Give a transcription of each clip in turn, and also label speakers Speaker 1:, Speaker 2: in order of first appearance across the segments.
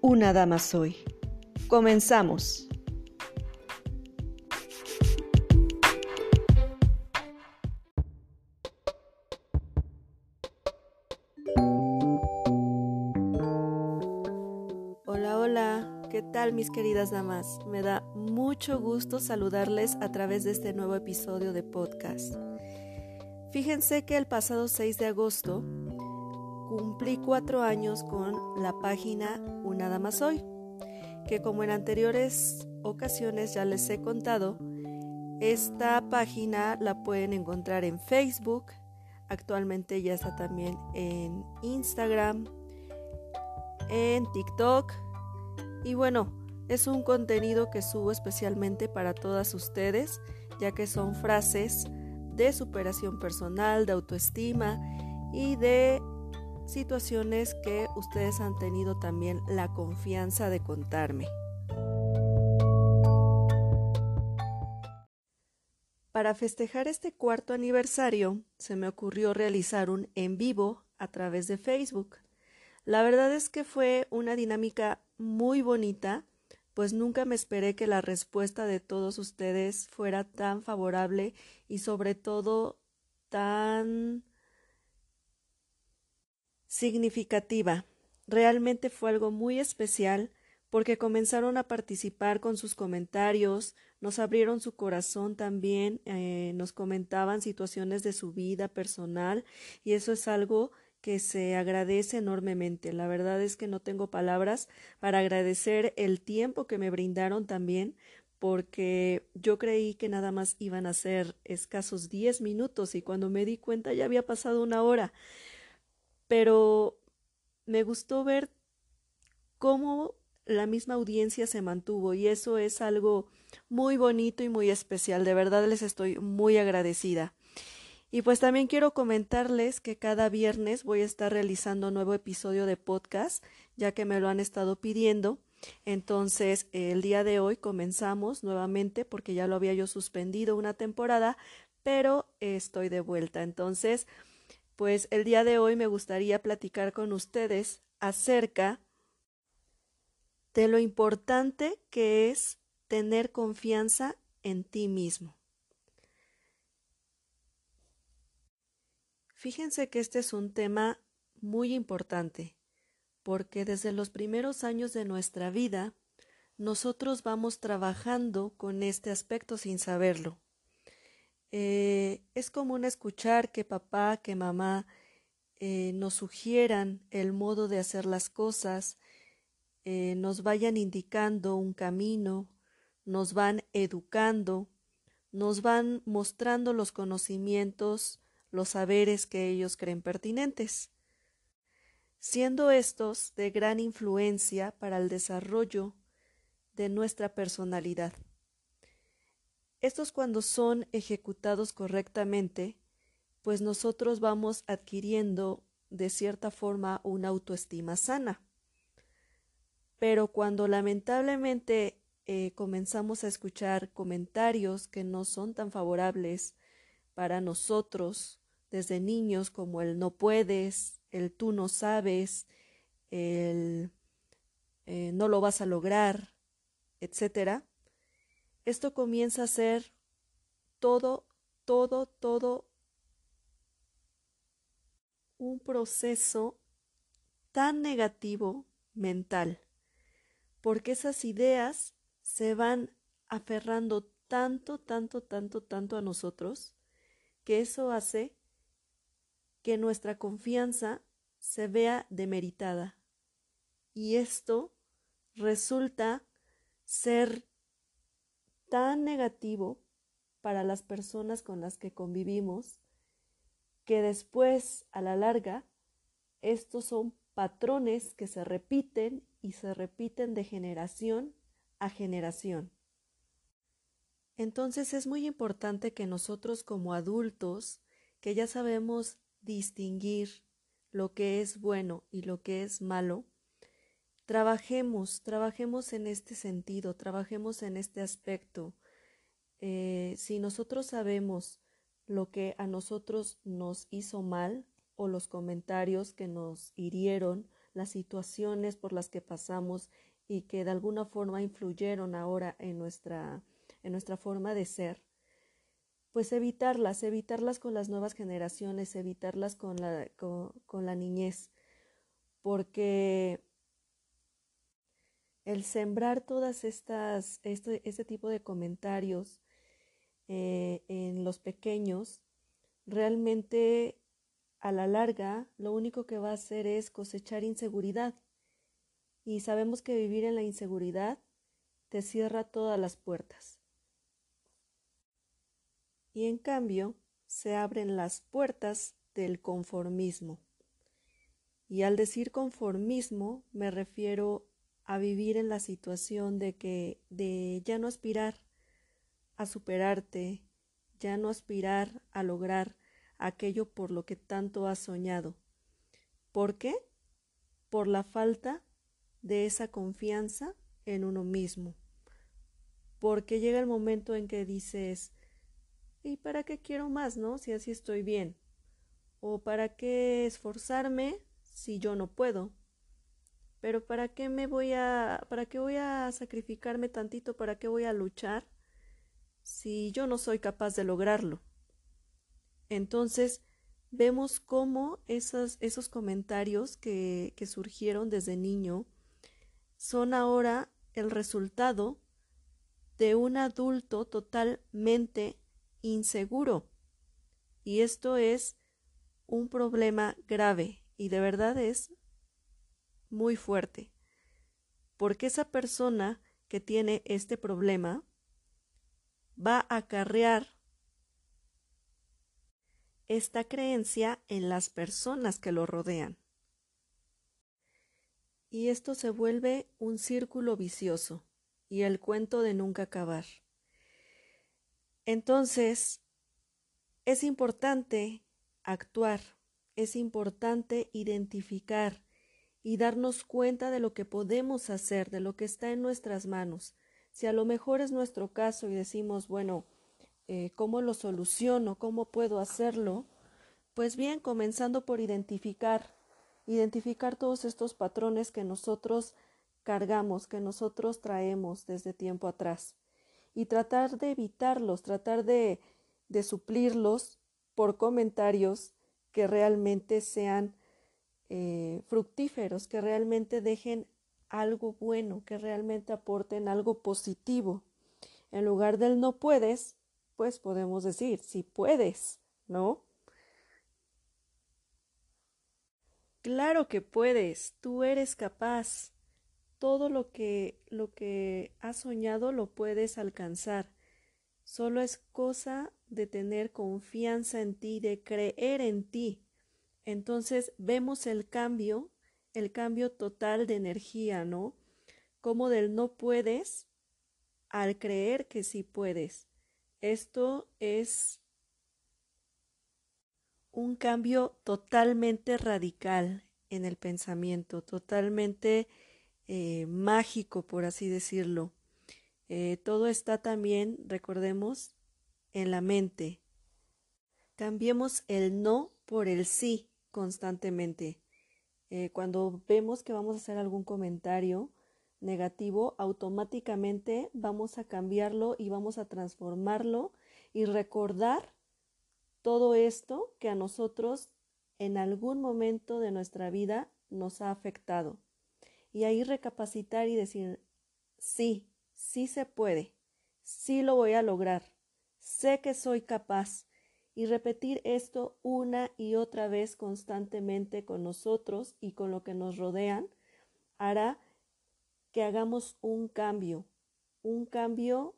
Speaker 1: Una Dama Soy. Comenzamos. Hola, hola, ¿qué tal mis queridas damas? Me da mucho gusto saludarles a través de este nuevo episodio de podcast. Fíjense que el pasado 6 de agosto cumplí cuatro años con la página Una Dama Soy, que como en anteriores ocasiones ya les he contado, esta página la pueden encontrar en Facebook, actualmente ya está también en Instagram, en TikTok. Y bueno, es un contenido que subo especialmente para todas ustedes, ya que son frases de superación personal, de autoestima y de situaciones que ustedes han tenido también la confianza de contarme. Para festejar este cuarto aniversario, se me ocurrió realizar un en vivo a través de Facebook. La verdad es que fue una dinámica muy bonita, pues nunca me esperé que la respuesta de todos ustedes fuera tan favorable y sobre todo tan significativa. Realmente fue algo muy especial porque comenzaron a participar con sus comentarios, nos abrieron su corazón también, eh, nos comentaban situaciones de su vida personal y eso es algo que se agradece enormemente. La verdad es que no tengo palabras para agradecer el tiempo que me brindaron también, porque yo creí que nada más iban a ser escasos diez minutos y cuando me di cuenta ya había pasado una hora pero me gustó ver cómo la misma audiencia se mantuvo y eso es algo muy bonito y muy especial. De verdad les estoy muy agradecida. Y pues también quiero comentarles que cada viernes voy a estar realizando un nuevo episodio de podcast, ya que me lo han estado pidiendo. Entonces, el día de hoy comenzamos nuevamente porque ya lo había yo suspendido una temporada, pero estoy de vuelta. Entonces, pues el día de hoy me gustaría platicar con ustedes acerca de lo importante que es tener confianza en ti mismo. Fíjense que este es un tema muy importante, porque desde los primeros años de nuestra vida nosotros vamos trabajando con este aspecto sin saberlo. Eh, es común escuchar que papá, que mamá eh, nos sugieran el modo de hacer las cosas, eh, nos vayan indicando un camino, nos van educando, nos van mostrando los conocimientos, los saberes que ellos creen pertinentes, siendo estos de gran influencia para el desarrollo de nuestra personalidad. Estos cuando son ejecutados correctamente, pues nosotros vamos adquiriendo de cierta forma una autoestima sana. Pero cuando lamentablemente eh, comenzamos a escuchar comentarios que no son tan favorables para nosotros desde niños como el no puedes, el tú no sabes, el eh, no lo vas a lograr, etcétera, esto comienza a ser todo, todo, todo un proceso tan negativo mental, porque esas ideas se van aferrando tanto, tanto, tanto, tanto a nosotros, que eso hace que nuestra confianza se vea demeritada. Y esto resulta ser tan negativo para las personas con las que convivimos que después, a la larga, estos son patrones que se repiten y se repiten de generación a generación. Entonces es muy importante que nosotros como adultos, que ya sabemos distinguir lo que es bueno y lo que es malo, trabajemos, trabajemos en este sentido, trabajemos en este aspecto. Eh, si nosotros sabemos lo que a nosotros nos hizo mal o los comentarios que nos hirieron, las situaciones por las que pasamos y que de alguna forma influyeron ahora en nuestra, en nuestra forma de ser, pues evitarlas, evitarlas con las nuevas generaciones, evitarlas con la, con la niñez, porque el sembrar todas estas, este, este tipo de comentarios eh, en los pequeños, realmente a la larga lo único que va a hacer es cosechar inseguridad. Y sabemos que vivir en la inseguridad te cierra todas las puertas. Y en cambio se abren las puertas del conformismo. Y al decir conformismo me refiero a vivir en la situación de que de ya no aspirar a superarte, ya no aspirar a lograr aquello por lo que tanto has soñado. ¿Por qué? Por la falta de esa confianza en uno mismo. Porque llega el momento en que dices, ¿y para qué quiero más, no? Si así estoy bien. ¿O para qué esforzarme si yo no puedo? Pero ¿para qué me voy a para qué voy a sacrificarme tantito? ¿Para qué voy a luchar si yo no soy capaz de lograrlo? Entonces, vemos cómo esos, comentarios que, que surgieron desde niño son ahora el resultado de un adulto totalmente inseguro. Y esto es un problema grave y de verdad es muy fuerte, porque esa persona que tiene este problema va a acarrear esta creencia en las personas que lo rodean. Y esto se vuelve un círculo vicioso y el cuento de nunca acabar. Entonces, es importante actuar, es importante identificar y darnos cuenta de lo que podemos hacer, de lo que está en nuestras manos. Si a lo mejor es nuestro caso y decimos, bueno, eh, ¿cómo lo soluciono? ¿Cómo puedo hacerlo? Pues bien, comenzando por identificar, identificar todos estos patrones que nosotros cargamos, que nosotros traemos desde tiempo atrás y tratar de evitarlos, tratar de, de suplirlos por comentarios que realmente sean eh, fructíferos, que realmente dejen algo bueno, que realmente aporten algo positivo. En lugar del no puedes, pues podemos decir, si puedes, ¿no? Claro que puedes, tú eres capaz. Todo lo que lo que has soñado lo puedes alcanzar. Solo es cosa de tener confianza en ti, de creer en ti entonces vemos el cambio, el cambio total de energía, ¿no? Como del no puedes al creer que sí puedes. Esto es un cambio totalmente radical en el pensamiento, totalmente eh, mágico, por así decirlo. Eh, todo está también, recordemos, en la mente. Cambiemos el no por el sí constantemente. Eh, cuando vemos que vamos a hacer algún comentario negativo, automáticamente vamos a cambiarlo y vamos a transformarlo y recordar todo esto que a nosotros en algún momento de nuestra vida nos ha afectado. Y ahí recapacitar y decir, sí, sí se puede, sí lo voy a lograr, sé que soy capaz, y repetir esto una y otra vez constantemente con nosotros y con lo que nos rodean hará que hagamos un cambio, un cambio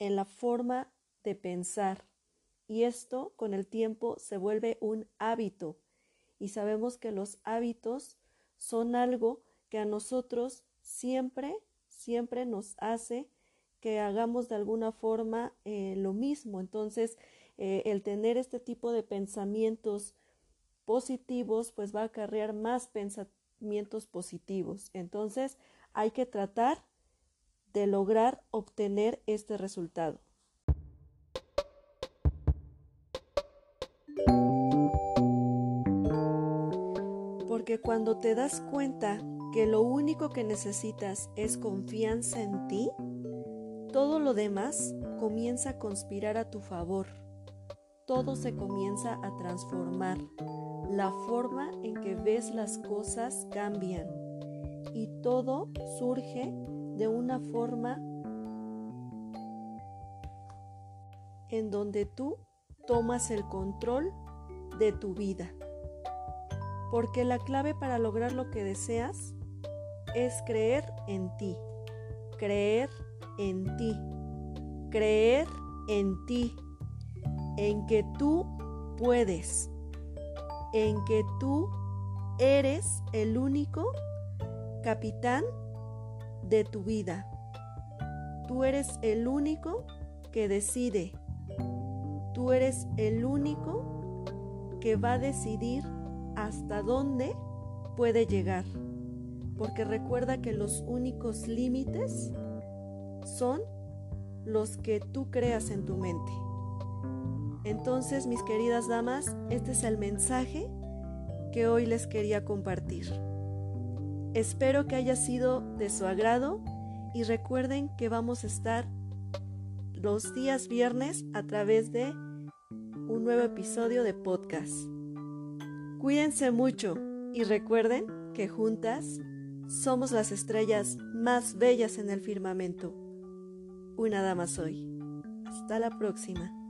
Speaker 1: en la forma de pensar. Y esto con el tiempo se vuelve un hábito y sabemos que los hábitos son algo que a nosotros siempre, siempre nos hace que hagamos de alguna forma eh, lo mismo. Entonces, eh, el tener este tipo de pensamientos positivos, pues va a acarrear más pensamientos positivos. Entonces, hay que tratar de lograr obtener este resultado. Porque cuando te das cuenta que lo único que necesitas es confianza en ti, todo lo demás comienza a conspirar a tu favor. Todo se comienza a transformar. La forma en que ves las cosas cambian y todo surge de una forma en donde tú tomas el control de tu vida. Porque la clave para lograr lo que deseas es creer en ti, creer en ti, creer en ti, en que tú puedes, en que tú eres el único capitán de tu vida. Tú eres el único que decide. Tú eres el único que va a decidir hasta dónde puede llegar. Porque recuerda que los únicos límites son los que tú creas en tu mente. Entonces, mis queridas damas, este es el mensaje que hoy les quería compartir. Espero que haya sido de su agrado y recuerden que vamos a estar los días viernes a través de un nuevo episodio de podcast. Cuídense mucho y recuerden que juntas somos las estrellas más bellas en el firmamento. Una dama soy. Hasta la próxima.